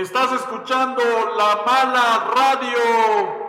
Estás escuchando La Mala Radio.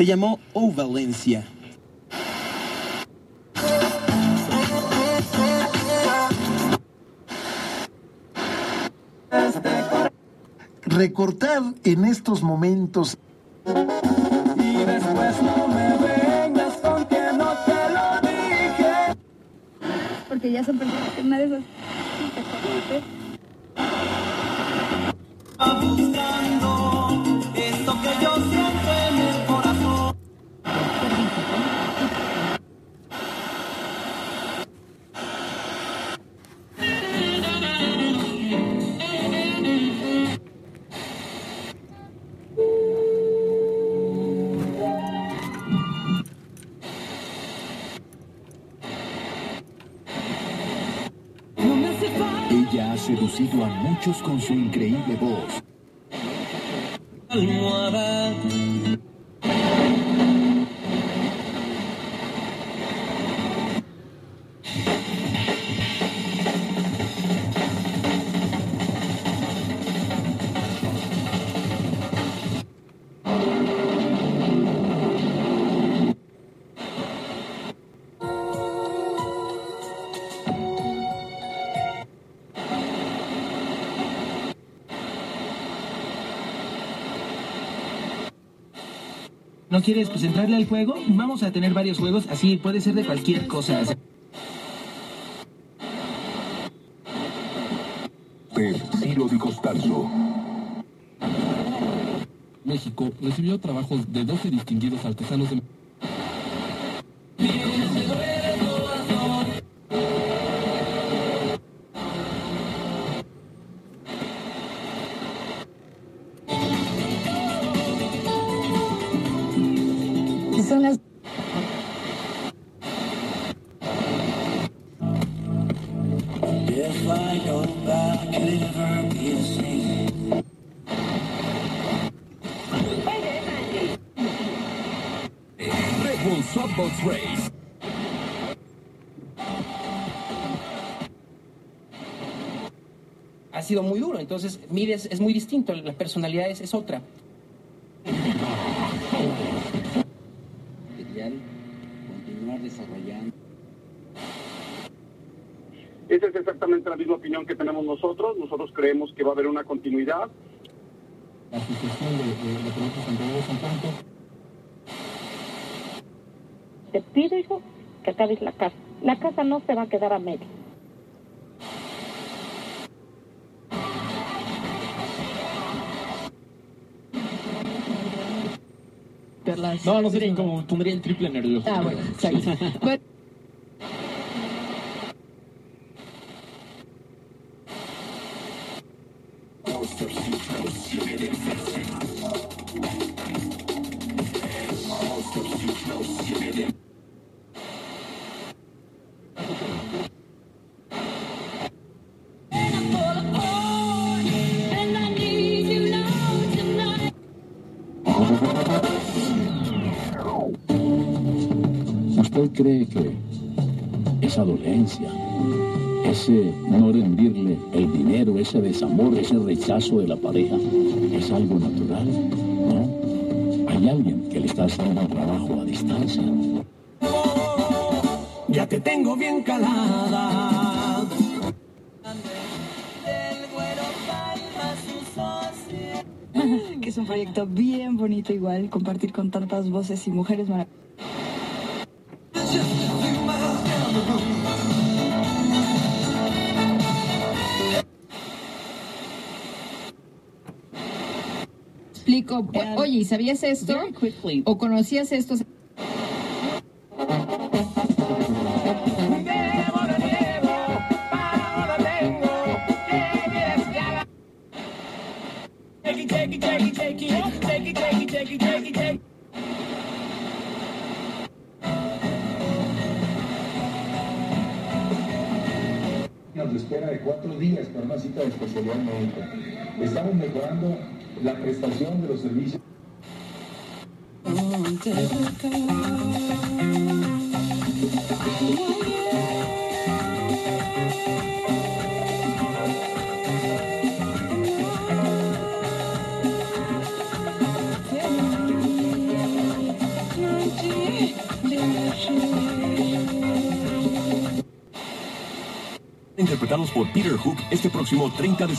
Se llamó O Valencia. Recortar en estos momentos Y después no me vengas con que no te lo dije. Porque ya son personas que una de Seducido a muchos con su increíble voz. ¿No quieres pues entrarle al juego? Vamos a tener varios juegos, así puede ser de cualquier cosa. Per Ciro Di Costanzo. México recibió trabajos de 12 distinguidos artesanos de... Race. Ha sido muy duro, entonces Mides es muy distinto, la personalidad es, es otra. continuar desarrollando. Esa es exactamente la misma opinión que tenemos nosotros. Nosotros creemos que va a haber una continuidad. La Asociación de, de, de Productos Santander San Tanto Te pido, hijo, que acabes la casa. La casa no se va a quedar a medio. No, no sé cómo pondría el triple nervioso. Ah, bueno, exacto. Cree que esa dolencia, ese no rendirle el dinero, ese desamor, ese rechazo de la pareja, es algo natural? ¿No? Hay alguien que le está haciendo trabajo a distancia. Ya te tengo bien calada. que es un proyecto bien bonito, igual, compartir con tantas voces y mujeres maravillosas. Explico. O- Oye, ¿y ¿sabías esto? ¿O conocías esto? Espera de cuatro días para una cita de especialidad médica. Estamos mejorando la prestación de los servicios. Interpretados por Peter Hook este próximo 30 de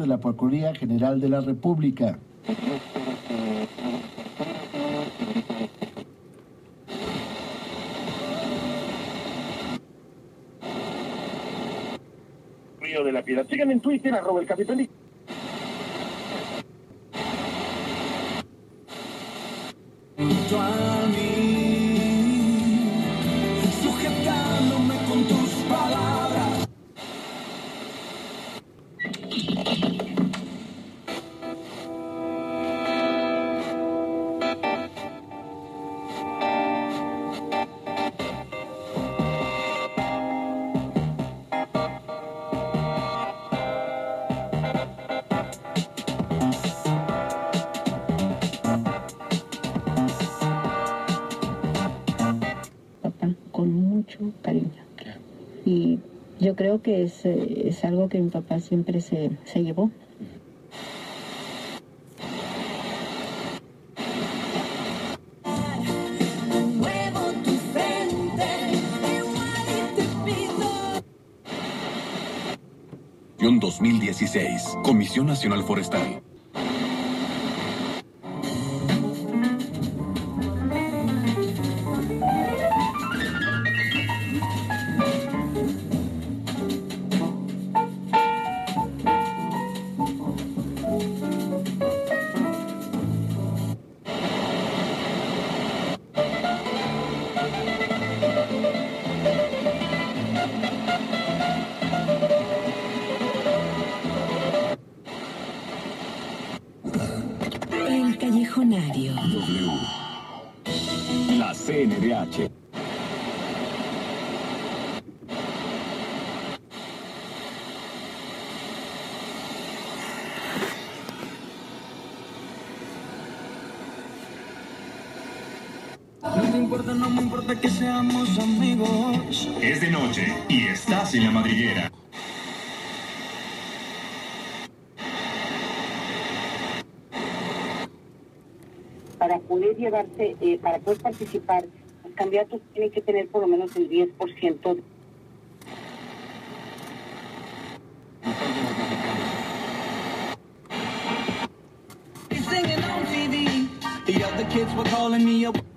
de la Procuraduría General de la República. Río de la Piedad. Síganme en Twitter, arroba el capitán. Yo creo que es, eh, es algo que mi papá siempre se, se llevó. Pido. 2016. Comisión Nacional Forestal. No me importa, no me importa que seamos amigos. Es de noche y estás en la madriguera. para poder llevarse, eh, para poder participar, los candidatos tienen que tener por lo menos el 10% de Singing on TV. The other kids were calling me up.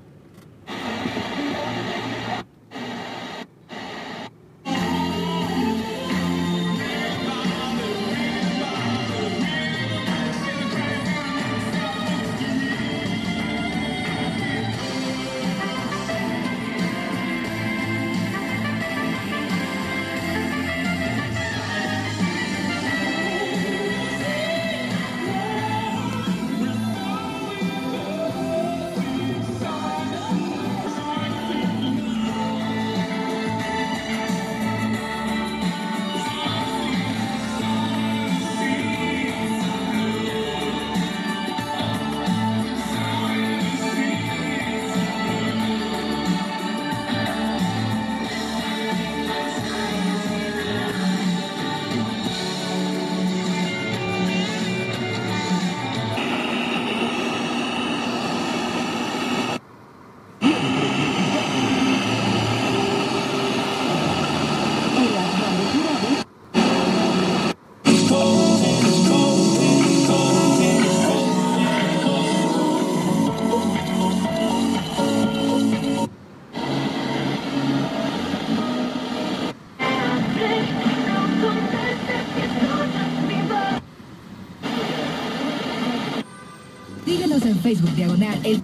Facebook Diagonal. El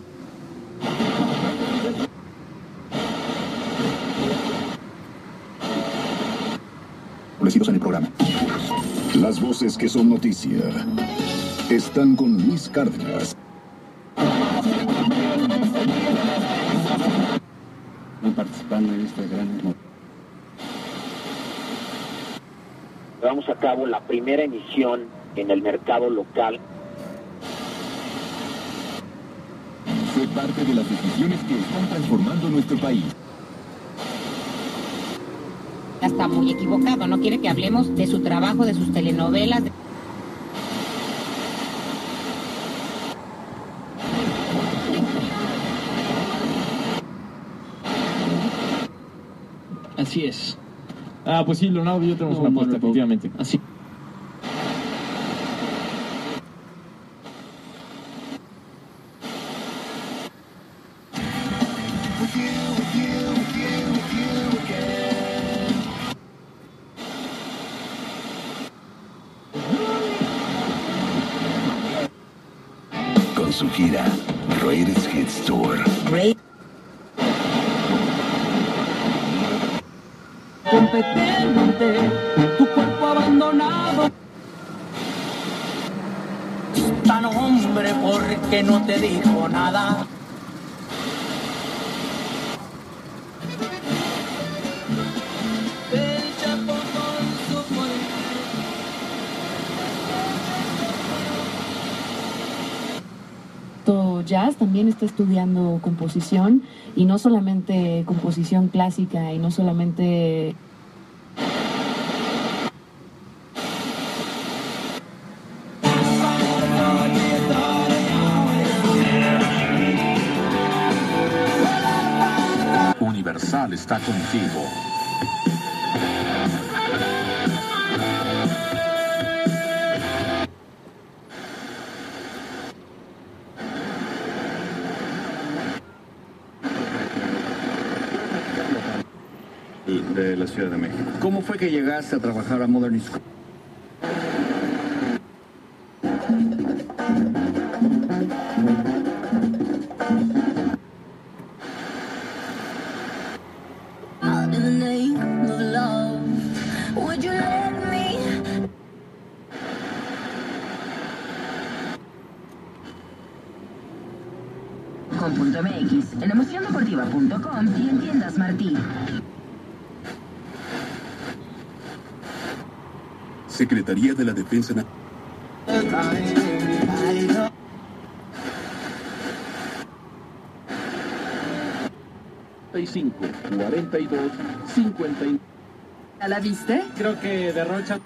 en el programa. Las voces que son noticia están con Luis Cárdenas. participando en esta gran... Llevamos a cabo la primera emisión en el mercado local. Parte de las decisiones que están transformando nuestro país. Está muy equivocado, no quiere que hablemos de su trabajo, de sus telenovelas. Así es. Ah, pues sí, Leonardo y yo tenemos No, una apuesta, efectivamente. Así. Competente, tu cuerpo abandonado. Tan hombre porque no te dijo nada. Jazz también está estudiando composición y no solamente composición clásica y no solamente Universal está contigo. De la Ciudad de México. ¿Cómo fue que llegaste a trabajar a Modern School? In the name of love, would you let me? Con punto MX, en emociondeportiva.com y en tiendas Martí. Secretaría de la Defensa Nacional. cinco, 42, 50. ¿Ya la viste? Creo que derrocha.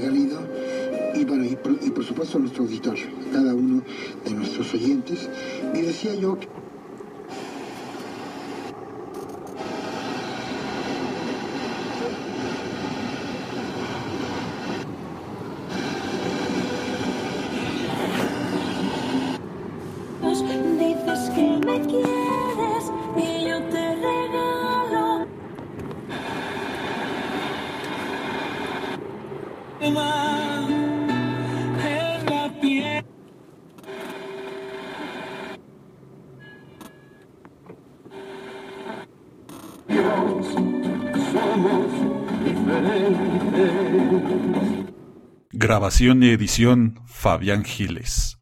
Galido y, bueno, y, por, supuesto nuestro auditorio, cada uno de nuestros oyentes. Y decía yo que Grabación y edición Fabián Giles.